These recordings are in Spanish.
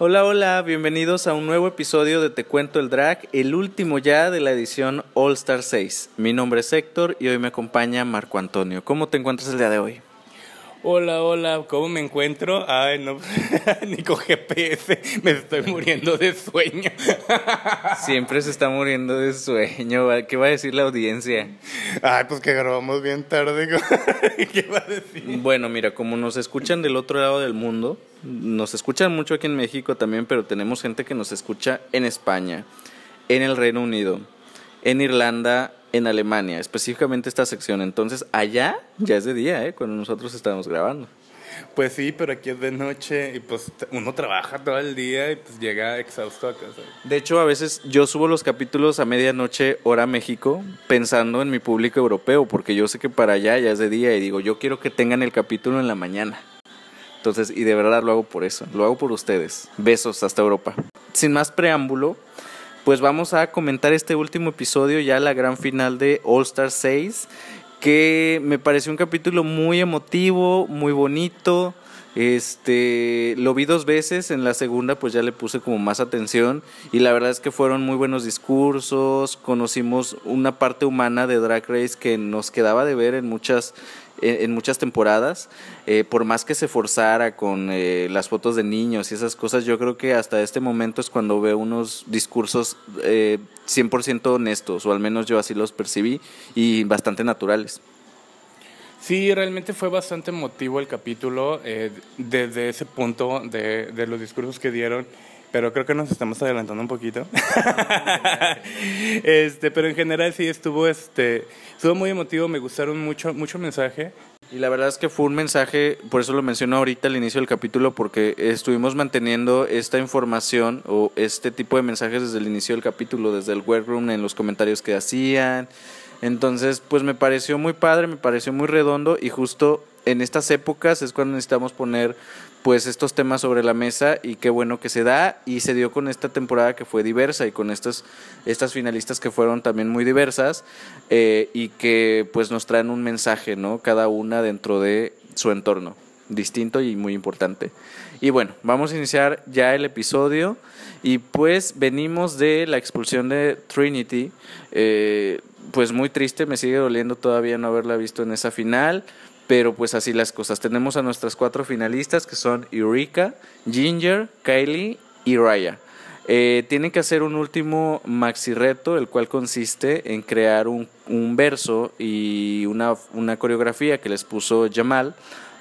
Hola, hola, bienvenidos a un nuevo episodio de Te Cuento el Drag, el último ya de la edición All Star 6. Mi nombre es Héctor y hoy me acompaña Marco Antonio. ¿Cómo te encuentras el día de hoy? Hola, hola, ¿cómo me encuentro? Ay, no, ni con GPS, me estoy muriendo de sueño. Siempre se está muriendo de sueño, ¿qué va a decir la audiencia? Ay, pues que grabamos bien tarde, ¿qué va a decir? Bueno, mira, como nos escuchan del otro lado del mundo, nos escuchan mucho aquí en México también, pero tenemos gente que nos escucha en España, en el Reino Unido, en Irlanda, en Alemania, específicamente esta sección. Entonces, allá ya es de día, ¿eh? Cuando nosotros estamos grabando. Pues sí, pero aquí es de noche y pues uno trabaja todo el día y pues llega exhausto a casa. De hecho, a veces yo subo los capítulos a medianoche, hora México, pensando en mi público europeo, porque yo sé que para allá ya es de día y digo, yo quiero que tengan el capítulo en la mañana. Entonces, y de verdad lo hago por eso, lo hago por ustedes. Besos hasta Europa. Sin más preámbulo, pues vamos a comentar este último episodio, ya la gran final de All Star 6, que me pareció un capítulo muy emotivo, muy bonito. Este, lo vi dos veces, en la segunda pues ya le puse como más atención y la verdad es que fueron muy buenos discursos, conocimos una parte humana de Drag Race que nos quedaba de ver en muchas en, muchas temporadas, eh, por más que se forzara con eh, las fotos de niños y esas cosas, yo creo que hasta este momento es cuando veo unos discursos eh, 100% honestos, o al menos yo así los percibí, y bastante naturales. Sí, realmente fue bastante emotivo el capítulo eh, desde ese punto de, de los discursos que dieron pero creo que nos estamos adelantando un poquito. este, pero en general sí estuvo este estuvo muy emotivo, me gustaron mucho mucho mensaje. Y la verdad es que fue un mensaje, por eso lo menciono ahorita al inicio del capítulo, porque estuvimos manteniendo esta información o este tipo de mensajes desde el inicio del capítulo, desde el workroom, en los comentarios que hacían. Entonces, pues me pareció muy padre, me pareció muy redondo y justo en estas épocas es cuando necesitamos poner pues estos temas sobre la mesa y qué bueno que se da y se dio con esta temporada que fue diversa y con estas, estas finalistas que fueron también muy diversas eh, y que pues nos traen un mensaje, ¿no? Cada una dentro de su entorno, distinto y muy importante. Y bueno, vamos a iniciar ya el episodio y pues venimos de la expulsión de Trinity, eh, pues muy triste, me sigue doliendo todavía no haberla visto en esa final. Pero pues así las cosas. Tenemos a nuestras cuatro finalistas que son Eureka, Ginger, Kylie y Raya. Eh, tienen que hacer un último maxi reto, el cual consiste en crear un, un verso y una, una, coreografía que les puso Jamal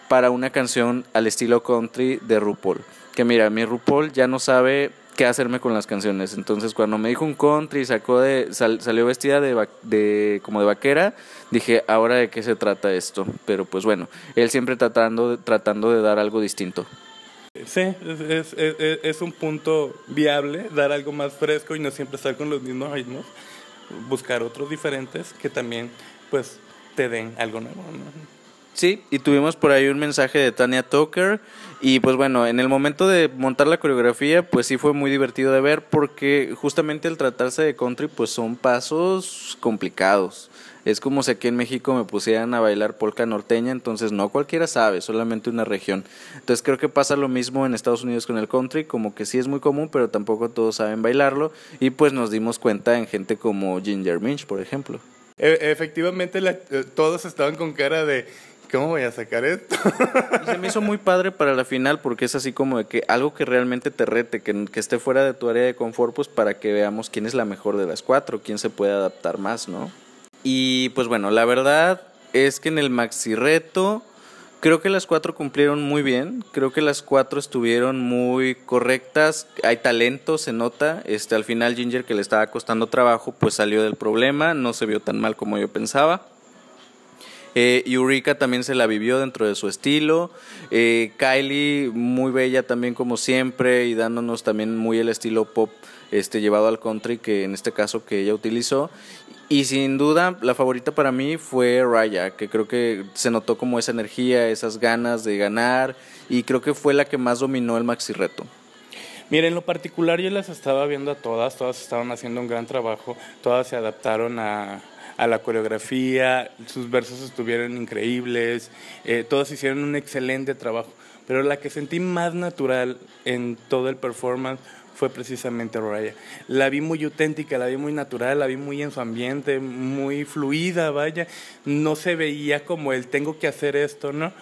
para una canción al estilo country de RuPaul. Que mira, mi RuPaul ya no sabe qué hacerme con las canciones. Entonces cuando me dijo un country, sacó de, salió vestida de, de, como de vaquera, dije, ahora de qué se trata esto. Pero pues bueno, él siempre tratando, tratando de dar algo distinto. Sí, es, es, es, un punto viable, dar algo más fresco y no siempre estar con los mismos ritmos, buscar otros diferentes que también pues te den algo nuevo. Sí, y tuvimos por ahí un mensaje de Tania Tucker y pues bueno, en el momento de montar la coreografía pues sí fue muy divertido de ver porque justamente al tratarse de country pues son pasos complicados. Es como si aquí en México me pusieran a bailar polka norteña, entonces no cualquiera sabe, solamente una región. Entonces creo que pasa lo mismo en Estados Unidos con el country, como que sí es muy común, pero tampoco todos saben bailarlo. Y pues nos dimos cuenta en gente como Ginger Minch, por ejemplo. E, efectivamente, eh, todos estaban con cara de ¿Cómo voy a sacar esto? se me hizo muy padre para la final porque es así como de que algo que realmente te rete, que, que, esté fuera de tu área de confort, pues para que veamos quién es la mejor de las cuatro, quién se puede adaptar más, ¿no? Y pues bueno, la verdad es que en el maxi reto creo que las cuatro cumplieron muy bien, creo que las cuatro estuvieron muy correctas, hay talento, se nota, este al final Ginger que le estaba costando trabajo, pues salió del problema, no se vio tan mal como yo pensaba. Eh, Eureka también se la vivió dentro de su estilo. Eh, Kylie, muy bella también como siempre y dándonos también muy el estilo pop este, llevado al country que en este caso que ella utilizó. Y sin duda la favorita para mí fue Raya, que creo que se notó como esa energía, esas ganas de ganar y creo que fue la que más dominó el maxi reto. Miren, en lo particular yo las estaba viendo a todas, todas estaban haciendo un gran trabajo, todas se adaptaron a, a la coreografía, sus versos estuvieron increíbles, eh, todos hicieron un excelente trabajo, pero la que sentí más natural en todo el performance fue precisamente Raya. La vi muy auténtica, la vi muy natural, la vi muy en su ambiente, muy fluida, vaya. No se veía como el tengo que hacer esto, ¿no?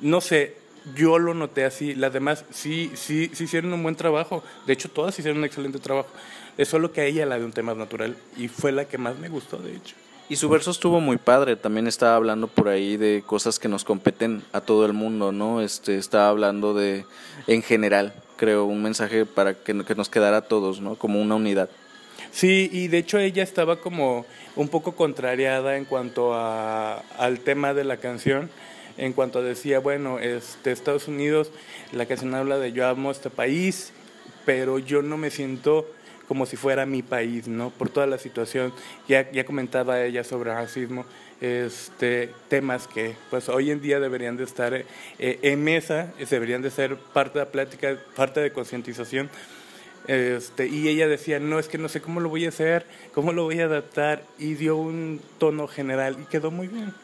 No sé, yo lo noté así. Las demás sí, sí, sí hicieron un buen trabajo. De hecho, todas hicieron un excelente trabajo. Es solo que a ella la de un tema natural y fue la que más me gustó, de hecho. Y su verso estuvo muy padre, también estaba hablando por ahí de cosas que nos competen a todo el mundo, ¿no? Este, estaba hablando de, en general, creo, un mensaje para que, que nos quedara a todos, ¿no? Como una unidad. Sí, y de hecho ella estaba como un poco contrariada en cuanto a, al tema de la canción, en cuanto decía, bueno, este, Estados Unidos, la canción habla de yo amo este país, pero yo no me siento como si fuera mi país, ¿no? Por toda la situación. Ya, ya comentaba ella sobre racismo, este, temas que pues hoy en día deberían de estar eh, en mesa, deberían de ser parte de la plática, parte de concientización. Este, y ella decía, no, es que no sé cómo lo voy a hacer, cómo lo voy a adaptar, y dio un tono general y quedó muy bien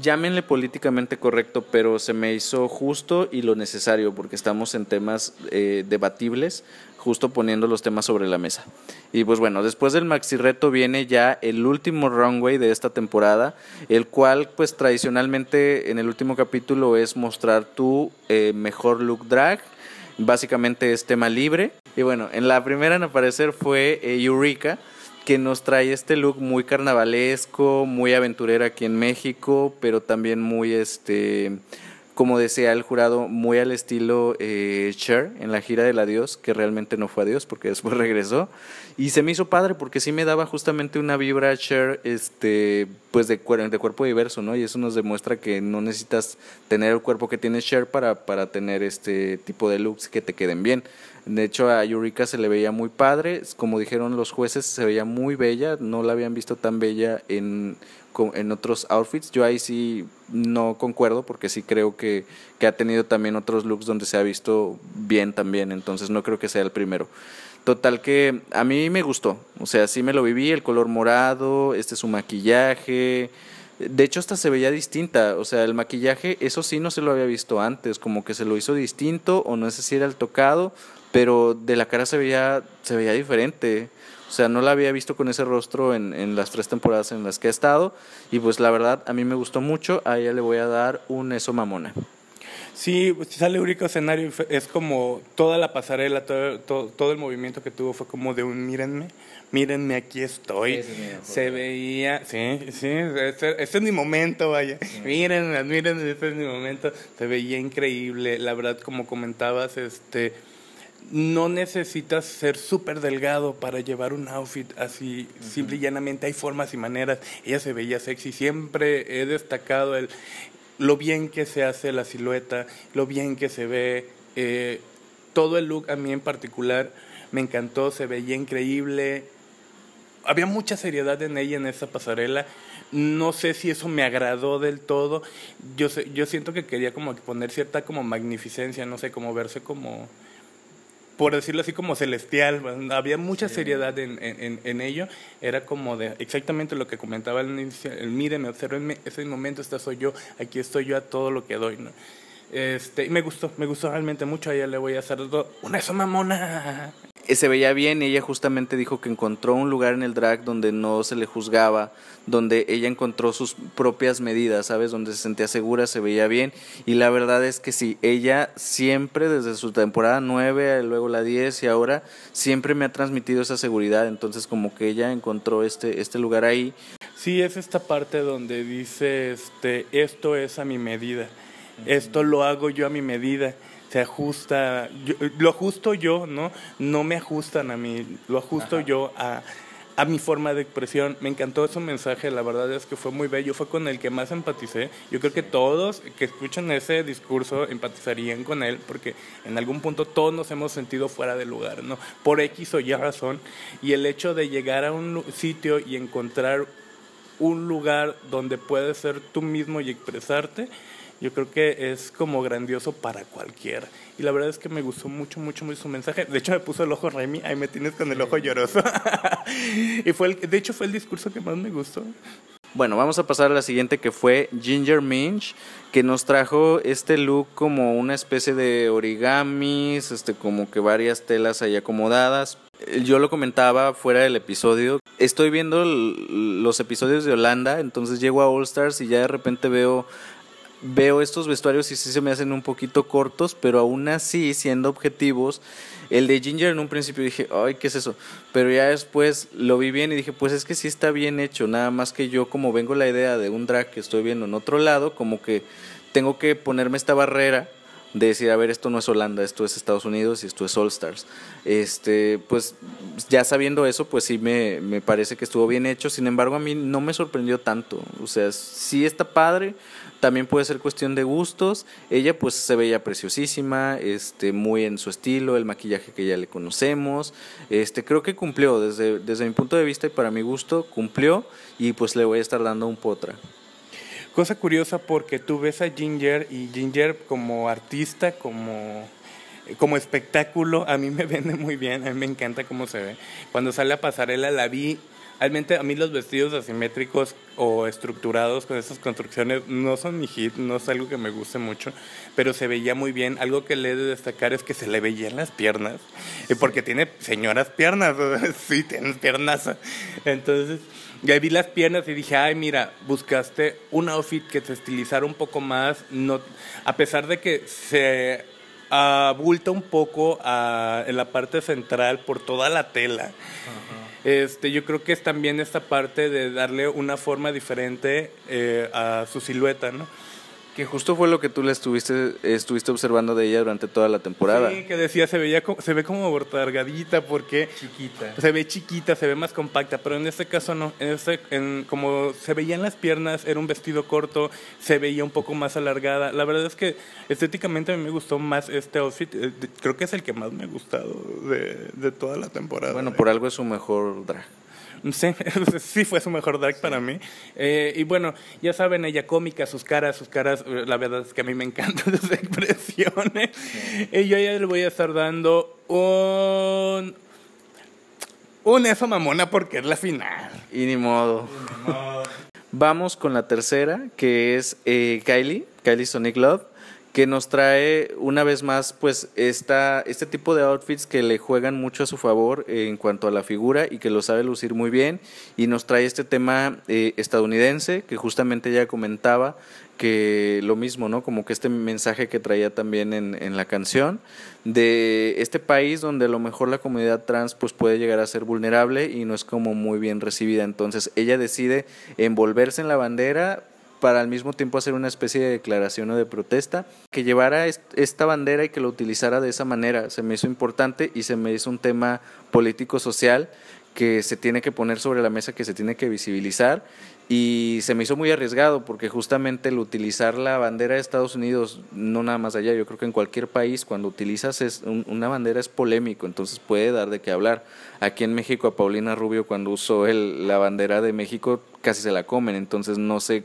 llámenle políticamente correcto, pero se me hizo justo y lo necesario, porque estamos en temas eh, debatibles, justo poniendo los temas sobre la mesa. Y pues bueno, después del maxi reto viene ya el último runway de esta temporada, el cual pues tradicionalmente en el último capítulo es mostrar tu eh, mejor look drag, básicamente es tema libre. Y bueno, en la primera en aparecer fue eh, Eureka que nos trae este look muy carnavalesco, muy aventurero aquí en México, pero también muy, este, como decía el jurado, muy al estilo eh, Cher en la gira del adiós, que realmente no fue adiós porque después regresó. Y se me hizo padre porque sí me daba justamente una vibra Cher, este, pues de, de cuerpo diverso, ¿no? Y eso nos demuestra que no necesitas tener el cuerpo que tiene Cher para, para tener este tipo de looks que te queden bien. De hecho, a Yurika se le veía muy padre, como dijeron los jueces, se veía muy bella, no la habían visto tan bella en, en otros outfits. Yo ahí sí no concuerdo porque sí creo que, que ha tenido también otros looks donde se ha visto bien también, entonces no creo que sea el primero. Total que a mí me gustó, o sea, sí me lo viví, el color morado, este es su maquillaje, de hecho, hasta se veía distinta. O sea, el maquillaje, eso sí no se lo había visto antes. Como que se lo hizo distinto, o no sé si era el tocado, pero de la cara se veía, se veía diferente. O sea, no la había visto con ese rostro en, en las tres temporadas en las que ha estado. Y pues la verdad, a mí me gustó mucho. A ella le voy a dar un eso mamona. Sí, pues, sale único escenario, es como toda la pasarela, todo, todo, el movimiento que tuvo fue como de un mírenme, mírenme, aquí estoy. Se veía, sí, sí, este, es mi momento, vaya. Mírenme, mírenme, este es mi momento. Se veía increíble, la verdad, como comentabas, este no necesitas ser súper delgado para llevar un outfit así, simple y llanamente hay formas y maneras. Ella se veía sexy, siempre he destacado el, lo bien que se hace la silueta, lo bien que se ve, eh, todo el look a mí en particular me encantó, se veía increíble, había mucha seriedad en ella en esa pasarela. No sé si eso me agradó del todo. Yo yo siento que quería como poner cierta como magnificencia, no sé, como verse como por decirlo así, como celestial. Había mucha seriedad en, en, en, ello. Era como de exactamente lo que comentaba al inicio. El míreme, observenme, ese momento esta soy yo, aquí estoy yo a todo lo que doy. ¿no? Este, y me gustó, me gustó realmente mucho. A ella le voy a hacer una eso mamona. Eh, se veía bien, ella justamente dijo que encontró un lugar en el drag donde no se le juzgaba, donde ella encontró sus propias medidas, ¿sabes? Donde se sentía segura, se veía bien. Y la verdad es que sí, ella siempre, desde su temporada 9, luego la 10 y ahora, siempre me ha transmitido esa seguridad. Entonces como que ella encontró este, este lugar ahí. Sí, es esta parte donde dice, este, esto es a mi medida, esto lo hago yo a mi medida se ajusta, lo ajusto yo, ¿no? No me ajustan a mí, lo ajusto yo a, a mi forma de expresión. Me encantó ese mensaje, la verdad es que fue muy bello, fue con el que más empaticé. Yo creo que todos que escuchan ese discurso empatizarían con él, porque en algún punto todos nos hemos sentido fuera de lugar, ¿no? Por X o Y razón. Y el hecho de llegar a un sitio y encontrar un lugar donde puedes ser tú mismo y expresarte, yo creo que es como grandioso para cualquiera. Y la verdad es que me gustó mucho, mucho, mucho su mensaje. De hecho, me puso el ojo Remy, ahí me tienes con el ojo lloroso. y fue el, de hecho, fue el discurso que más me gustó. Bueno, vamos a pasar a la siguiente que fue Ginger Minch, que nos trajo este look como una especie de origamis, este como que varias telas ahí acomodadas. Yo lo comentaba fuera del episodio. Estoy viendo los episodios de Holanda, entonces llego a All Stars y ya de repente veo veo estos vestuarios y sí se me hacen un poquito cortos, pero aún así, siendo objetivos, el de Ginger en un principio dije, ay, ¿qué es eso? Pero ya después lo vi bien y dije, pues es que sí está bien hecho, nada más que yo como vengo la idea de un drag que estoy viendo en otro lado, como que tengo que ponerme esta barrera de decir, a ver, esto no es Holanda, esto es Estados Unidos y esto es All Stars. Este, pues ya sabiendo eso, pues sí me, me parece que estuvo bien hecho. Sin embargo, a mí no me sorprendió tanto. O sea, sí está padre, también puede ser cuestión de gustos. Ella pues se veía preciosísima, este, muy en su estilo, el maquillaje que ya le conocemos. Este, creo que cumplió desde, desde mi punto de vista y para mi gusto, cumplió y pues le voy a estar dando un potra. Cosa curiosa porque tú ves a Ginger y Ginger como artista, como, como espectáculo, a mí me vende muy bien, a mí me encanta cómo se ve. Cuando sale a pasarela la vi, realmente a mí los vestidos asimétricos o estructurados con esas construcciones no son mi hit, no es algo que me guste mucho, pero se veía muy bien. Algo que le he de destacar es que se le veían las piernas, y porque tiene señoras piernas, sí, tiene piernas. Entonces... Ya vi las piernas y dije, ay, mira, buscaste un outfit que te estilizara un poco más, no, a pesar de que se abulta un poco a- en la parte central por toda la tela. Este, yo creo que es también esta parte de darle una forma diferente eh, a su silueta, ¿no? Que justo fue lo que tú le estuviste, estuviste observando de ella durante toda la temporada. Sí, que decía, se, veía se ve como bortargadita porque Chiquita. se ve chiquita, se ve más compacta, pero en este caso no. En este, en, como se veían las piernas, era un vestido corto, se veía un poco más alargada. La verdad es que estéticamente a mí me gustó más este outfit. eh, Creo que es el que más me ha gustado de, de toda la temporada. Bueno, por algo es su mejor drag. Sí, sí fue su mejor drag para mí. Eh, y bueno, ya saben, ella cómica, sus caras, sus caras, eh, la verdad es que a mí me encantan sus expresiones. Y yo ya le voy a estar dando un... Un eso mamona porque es la final. Y ni modo. Vamos con la tercera, que es eh, Kylie, Kylie Sonic Love, que nos trae una vez más pues esta, este tipo de outfits que le juegan mucho a su favor en cuanto a la figura y que lo sabe lucir muy bien. Y nos trae este tema eh, estadounidense que justamente ella comentaba que lo mismo, ¿no? Como que este mensaje que traía también en, en la canción de este país donde a lo mejor la comunidad trans pues puede llegar a ser vulnerable y no es como muy bien recibida. Entonces ella decide envolverse en la bandera para al mismo tiempo hacer una especie de declaración o de protesta, que llevara est- esta bandera y que lo utilizara de esa manera. Se me hizo importante y se me hizo un tema político-social que se tiene que poner sobre la mesa, que se tiene que visibilizar y se me hizo muy arriesgado porque justamente el utilizar la bandera de Estados Unidos, no nada más allá, yo creo que en cualquier país cuando utilizas es un- una bandera es polémico, entonces puede dar de qué hablar. Aquí en México a Paulina Rubio cuando usó el- la bandera de México casi se la comen, entonces no sé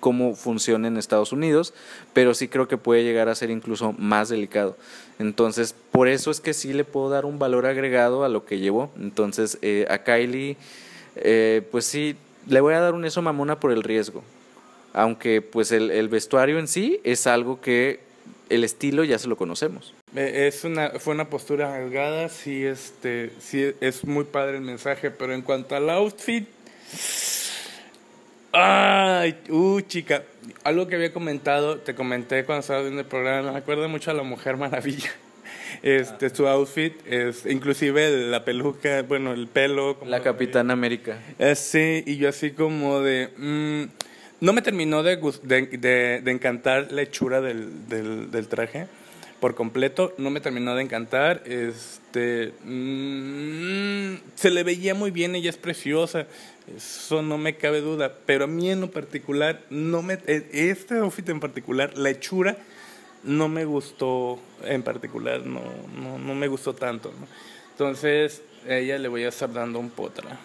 cómo funciona en Estados Unidos, pero sí creo que puede llegar a ser incluso más delicado. Entonces, por eso es que sí le puedo dar un valor agregado a lo que llevó. Entonces, eh, a Kylie, eh, pues sí, le voy a dar un eso mamona por el riesgo. Aunque pues el, vestuario en sí es algo que el estilo ya se lo conocemos. Es una, fue una postura arriesgada, sí, este, sí, es muy padre el mensaje, pero en cuanto al outfit, ay, uh, chica, algo que había comentado, te comenté cuando estaba viendo el programa, me acuerda mucho a la Mujer Maravilla. Este, su outfit, es, inclusive la peluca, bueno, el pelo. como La de- Capitana América. eh, sí, y yo así como de... mm, no me terminó de, de, de- de encantar la hechura del, del, del traje por completo. No me terminó de encantar. Este, mm, se le veía muy bien, ella es preciosa. Eso no me cabe duda. Pero a mí en lo particular, no me, este outfit en particular, la hechura, no me gustó en particular. No, no, no me gustó tanto. Entonces, a ella le voy a estar dando un potra.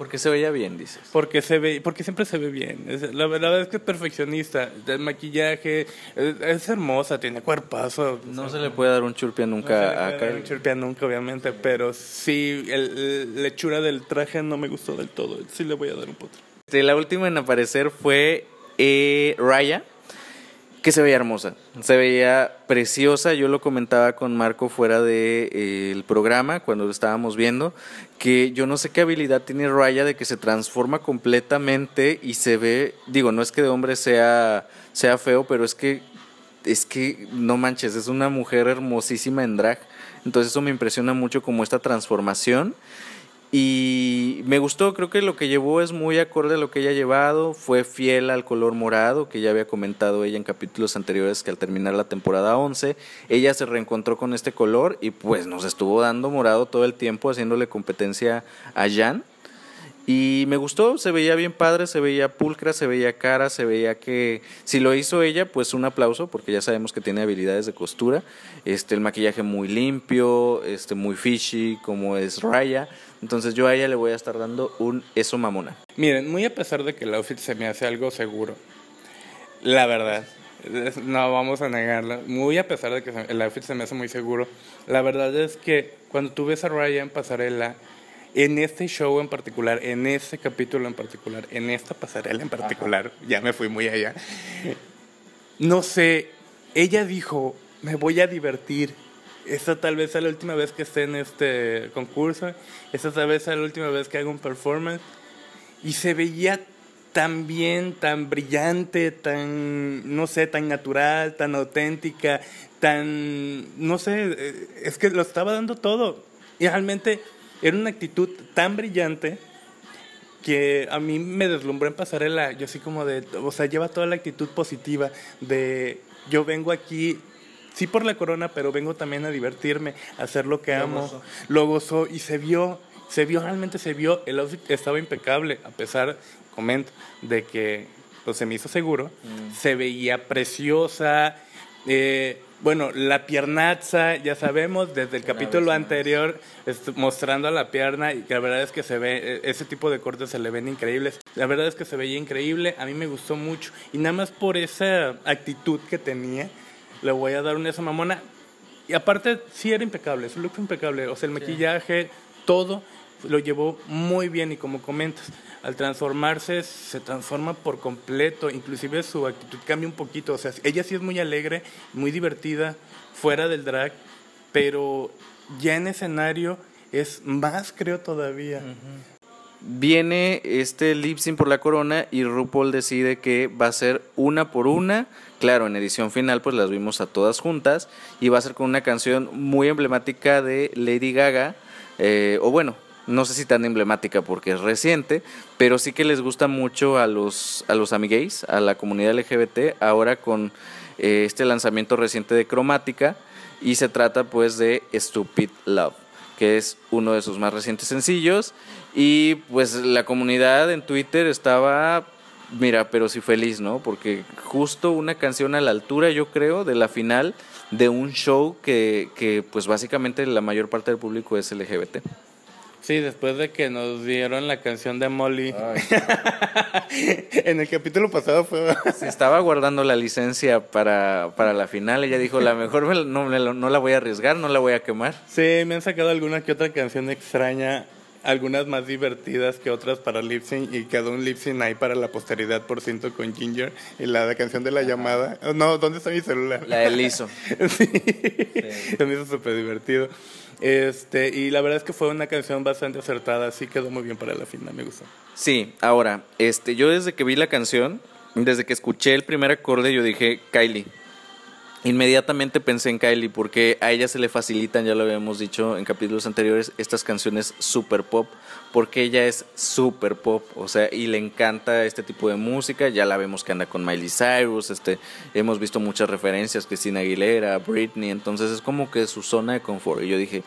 Porque se veía bien, dices. Porque se ve, porque siempre se ve bien. Es- la verdad es que es perfeccionista. El maquillaje es, es hermosa, tiene cuerpazo. No se le puede dar un churpia nunca a Kylie. Chirpia nunca, obviamente, pero sí, el, el- la hechura del traje no me gustó del todo. Sí le voy a dar un potro. La última en aparecer fue eh, Raya, que se veía hermosa, se veía preciosa. Yo lo comentaba con Marco fuera del de, eh, programa cuando lo estábamos viendo, que yo no sé qué habilidad tiene Raya de que se transforma completamente y se ve, digo, no es que de hombre sea, sea feo, pero es que, es que, no manches, es una mujer hermosísima en drag. Entonces eso me impresiona mucho como esta transformación. Y me gustó, creo que lo que llevó es muy acorde a lo que ella ha llevado, fue fiel al color morado que ya había comentado ella en capítulos anteriores que al terminar la temporada 11, ella se reencontró con este color y pues nos estuvo dando morado todo el tiempo haciéndole competencia a Jan. Y me gustó, se veía bien padre, se veía pulcra, se veía cara, se veía que si lo hizo ella, pues un aplauso, porque ya sabemos que tiene habilidades de costura. Este, el maquillaje muy limpio, este, muy fishy, como es Raya. Entonces yo a ella le voy a estar dando un eso mamona. Miren, muy a pesar de que el outfit se me hace algo seguro, la verdad, no vamos a negarlo, muy a pesar de que el outfit se me hace muy seguro, la verdad es que cuando tú ves a Raya en pasarela, en este show en particular, en este capítulo en particular, en esta pasarela en particular, ya me fui muy allá. No sé, ella dijo, me voy a divertir. Esta tal vez sea la última vez que esté en este concurso. Esta tal vez sea la última vez que haga un performance. Y se veía tan bien, tan brillante, tan, no sé, tan natural, tan auténtica, tan, no sé, eh, es que lo estaba dando todo. Y realmente era una actitud tan brillante que a mí me deslumbró en pasarela. Yo así como de, o sea, lleva toda la actitud positiva de yo vengo aquí, sí por la corona, pero vengo también a divertirme, a hacer lo que amo. Lo gozó y se vio, se vio, realmente se vio, el outfit estaba impecable, a pesar, comento, de que pues, se me hizo seguro, mm. se veía preciosa. Eh, bueno, la piernaza, ya sabemos, desde el capítulo anterior, mostrando la pierna, y que la verdad es que se ve, e, ese tipo de cortes se le ven increíbles. La verdad es que se veía increíble, a mí me gustó mucho. Y nada más por esa actitud que tenía, le voy a dar una esa mamona. Y aparte, sí era impecable, su look fue impecable. O sea, el maquillaje, todo lo llevó muy bien y como comentas, al transformarse se transforma por completo, inclusive su actitud cambia un poquito, o sea, ella sí es muy alegre, muy divertida, fuera del drag, pero ya en escenario es más creo todavía. Viene este lip por la corona y RuPaul decide que va a ser una por una. Claro, en edición final pues las vimos a todas juntas y va a ser con una canción muy emblemática de Lady Gaga, eh, o bueno, no sé si tan emblemática porque es reciente, pero sí que les gusta mucho a los, a los amigues, a la comunidad LGBT, ahora con eh, este lanzamiento reciente de Cromática, y se trata pues de Stupid Love, que es uno de sus más recientes sencillos, y pues la comunidad en Twitter estaba, mira, pero sí feliz, ¿no? Porque justo una canción a la altura, yo creo, de la final de un show que, que pues básicamente la mayor parte del público es LGBT. Sí, después de que nos dieron la canción de Molly. en el capítulo pasado fue... Se estaba guardando la licencia para, para la final. Ella dijo, la mejor no, no la voy a arriesgar, no la voy a quemar. Sí, me han sacado alguna que otra canción extraña. Algunas más divertidas que otras para lip sync y quedó un lip sync ahí para la posteridad por ciento con Ginger y la, canción de la llamada. No, ¿dónde está mi celular? La de Liso. sí. sí. Se me hizo súper divertido. Este, y la verdad es que fue una canción bastante acertada, así quedó muy bien para la final, me gustó. Sí, ahora, este, yo desde que vi la canción, desde que escuché el primer acorde, yo dije, Kylie. Inmediatamente pensé en Kylie porque a ella se le facilitan, ya lo habíamos dicho en capítulos anteriores, estas canciones super pop, porque ella es super pop, o sea, y le encanta este tipo de música, ya la vemos que anda con Miley Cyrus, este, hemos visto muchas referencias, Christina Aguilera, Britney, entonces es como que su zona de confort, y yo dije,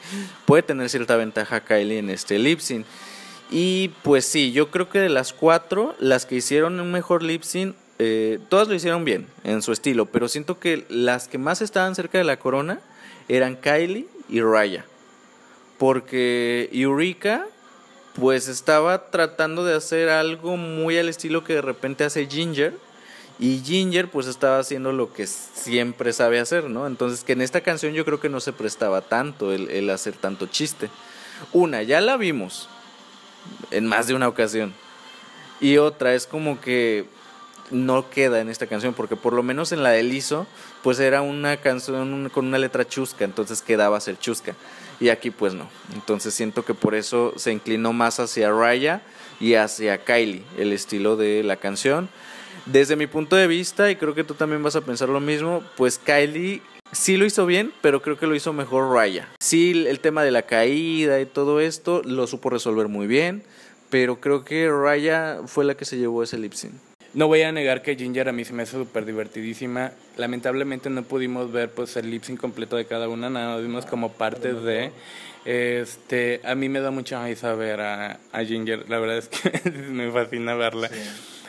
puede tener cierta ventaja Kylie en este lip sync. Y pues sí, yo creo que de las cuatro, las que hicieron un mejor lip sync eh, todas lo hicieron bien en su estilo, pero siento que las que más estaban cerca de la corona eran Kylie y Raya. Porque Eureka, pues estaba tratando de hacer algo muy al estilo que de repente hace Ginger. Y Ginger pues estaba haciendo lo que siempre sabe hacer, ¿no? Entonces que en esta canción yo creo que no se prestaba tanto el, el hacer tanto chiste. Una, ya la vimos en más de una ocasión. Y otra es como que no queda en esta canción, porque por lo menos en la de Lizo, pues era una canción con una letra chusca, entonces quedaba ser chusca. Y aquí pues no. Entonces siento que por eso se inclinó más hacia Raya y hacia Kylie, el estilo de la canción. Desde mi punto de vista, y creo que tú también vas a pensar lo mismo, pues Kylie sí lo hizo bien, pero creo que lo hizo mejor Raya. Sí, el tema de la caída y todo esto lo supo resolver muy bien, pero creo que Raya fue la que se llevó ese lip sync. No voy a negar que Ginger a mí se me hace súper divertidísima. Lamentablemente no pudimos ver pues el lip sync completo de cada una, nada, vimos como parte de... Este, a mí me da mucha risa ver a, Ginger, la verdad es que me fascina verla.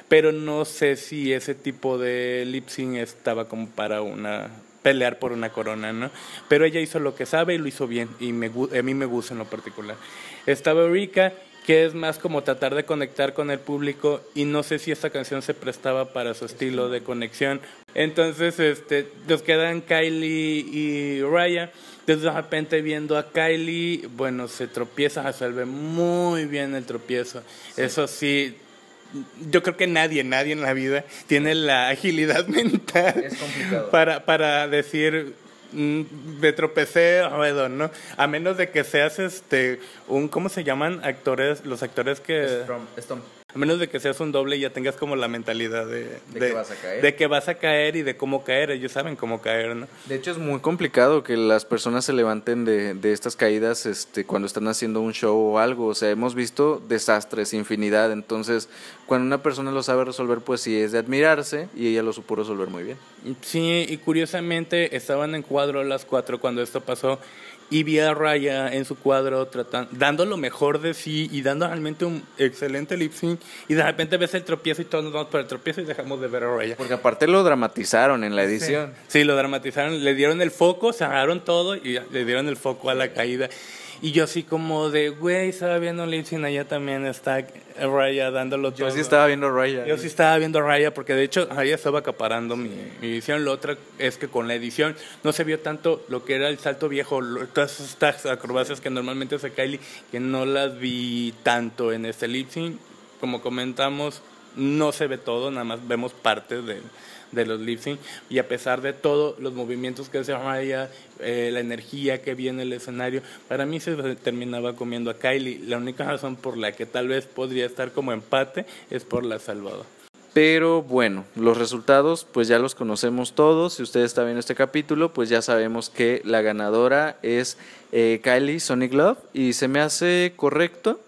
Pero no sé si ese tipo de lip sync estaba como para una pelear por una corona, ¿no? Pero ella hizo lo que sabe y lo hizo bien y me, a mí me gusta en lo particular. Estaba Eureka que es más como tratar de conectar con el público y no sé si esta canción se prestaba para su estilo de conexión. Entonces, este, nos quedan Kylie y Raya. Entonces, de repente viendo a Kylie, bueno, se tropieza, resuelve muy bien el tropiezo. Eso sí, yo creo que nadie, nadie en la vida tiene la agilidad mental para, para decir me tropecé ¿no? A menos de que seas este un ¿cómo se llaman actores? Los actores que a menos de que seas un doble y ya tengas como la mentalidad de, de, que vas a caer. De que vas a caer y de cómo caer. Ellos saben cómo caer, ¿no? De hecho, es muy complicado que las personas se levanten de, de estas caídas este, cuando están haciendo un show o algo. O sea, hemos visto desastres, infinidad. Entonces, cuando una persona lo sabe resolver, pues sí es de admirarse y ella lo supo resolver muy bien. Sí, y curiosamente estaban en cuadro las cuatro cuando esto pasó y vi a Raya en su cuadro tratando, dando lo mejor de sí y dando realmente un excelente lip sync y de repente ves el tropiezo y todos nos vamos por el tropiezo y dejamos de ver a Raya. Porque aparte lo dramatizaron en la edición. Sí, lo dramatizaron, le dieron el foco, cerraron todo y le dieron el foco a la caída. Y yo así como de, güey, estaba viendo lip sync, allá también está Raya dándolo todo. Yo sí estaba viendo Raya. Yo sí estaba viendo Raya porque de hecho Raya estaba acaparando mi, mi, edición. Lo otro es que con la edición no se vio tanto lo que era el salto viejo, todas estas acrobacias que normalmente hace Kylie, que no las vi tanto en este lip sync. Como comentamos, no se ve todo, nada más vemos parte de de los lip sync y a pesar de todo los movimientos que hace Raya, eh, la energía que viene el escenario, para mí se terminaba comiendo a Kylie. La única razón por la que tal vez podría estar como empate es por la salvada. Pero bueno, los resultados pues ya los conocemos todos. Si usted está viendo este capítulo, pues ya sabemos que la ganadora es eh, Kylie Sonic Love y se me hace correcto.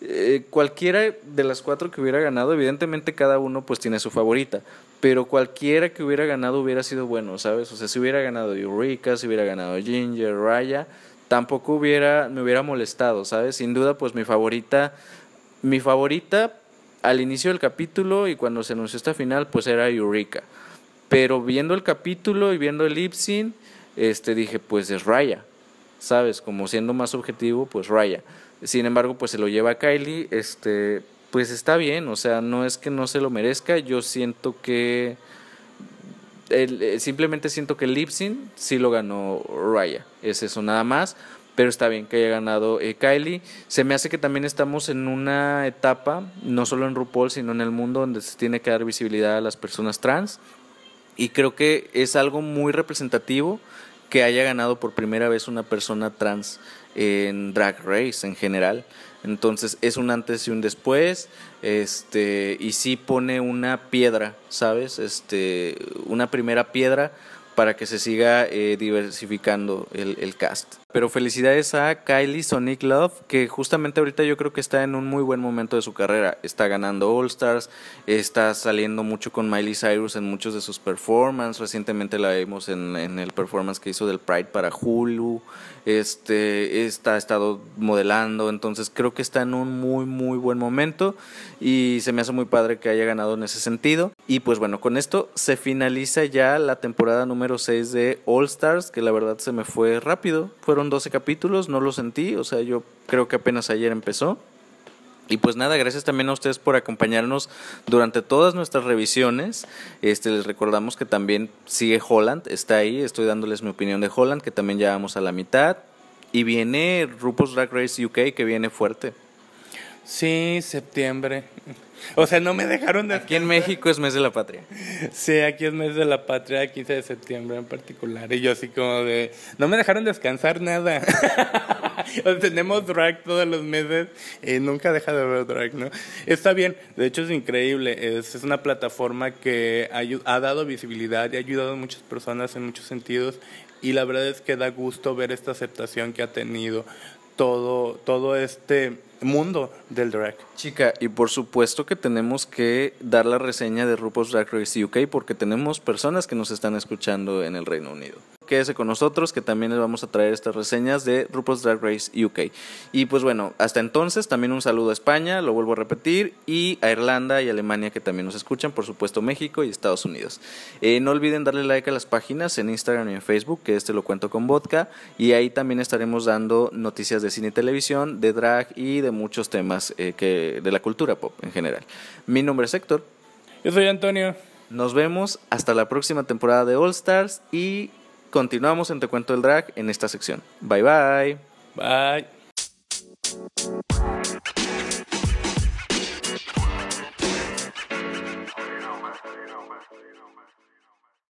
Eh, cualquiera de las cuatro que hubiera ganado, evidentemente cada uno pues tiene su favorita, pero cualquiera que hubiera ganado hubiera sido bueno, ¿sabes? O sea, si hubiera ganado Eureka, si hubiera ganado Ginger, Raya, tampoco hubiera, me hubiera molestado, ¿sabes? Sin duda, pues mi favorita, mi favorita al inicio del capítulo y cuando se anunció esta final, pues era Eureka. Pero viendo el capítulo y viendo el lip sync, este, dije, pues es Raya, ¿sabes? Como siendo más objetivo, pues Raya. Sin embargo, pues se lo lleva a Kylie, este, pues está bien, o sea, no es que no se lo merezca, yo siento que eh, simplemente siento que el sí lo ganó Raya, es eso nada más, pero está bien que haya ganado eh, Kylie. Se me hace que también estamos en una etapa, no solo en RuPaul, sino en el mundo donde se tiene que dar visibilidad a las personas trans y creo que es algo muy representativo que haya ganado por primera vez una persona trans en Drag Race en general. Entonces es un antes y un después, este, y sí pone una piedra, ¿sabes? Este, una primera piedra para que se siga eh, diversificando el, el, cast. Pero felicidades a Kylie Sonic Love, que justamente ahorita yo creo que está en un muy buen momento de su carrera. Está ganando All Stars, está saliendo mucho con Miley Cyrus en muchos de sus performances. Recientemente la vimos en, el performance que hizo del Pride para Hulu este, está, estado modelando, entonces creo que está en un muy, muy buen momento y se me hace muy padre que haya ganado en ese sentido. Y pues bueno, con esto se finaliza ya la temporada número 6 de All Stars, que la verdad se me fue rápido, fueron 12 capítulos, no lo sentí, o sea, yo creo que apenas ayer empezó. Y pues nada, gracias también a ustedes por acompañarnos durante todas nuestras revisiones. Este, les recordamos que también sigue Holland, está ahí, estoy dándoles mi opinión de Holland, que también ya vamos a la mitad. Y viene RuPaul's Drag Race UK, que viene fuerte. Sí, septiembre. O sea, no me dejaron de... Aquí en México es mes de la patria. Sí, aquí es mes de la patria, 15 de septiembre en particular. Y yo así como de... No me dejaron descansar nada. o sea, tenemos drag todos los meses y nunca deja de haber drag, ¿no? Está bien, de hecho es increíble. Es, es una plataforma que ha, ha dado visibilidad y ha ayudado a muchas personas en muchos sentidos. Y la verdad es que da gusto ver esta aceptación que ha tenido todo, todo este mundo del drag. Chica, y por supuesto que tenemos que dar la reseña de RuPaul's Drag Race UK porque tenemos personas que nos están escuchando en el Reino Unido quédese con nosotros que también les vamos a traer estas reseñas de RuPaul's Drag Race UK. Y pues bueno, hasta entonces también un saludo a España, lo vuelvo a repetir, y a Irlanda y Alemania que también nos escuchan, por supuesto México y Estados Unidos. Eh, no olviden darle like a las páginas en Instagram y en Facebook, que este lo cuento con vodka, y ahí también estaremos dando noticias de cine y televisión, de drag y de muchos eh, que de la cultura pop en general. Mi nombre es Héctor. Yo soy Antonio. Nos vemos hasta la próxima temporada de All Stars y continuamos en Te Cuento el Drag en esta sección. Bye bye. Bye.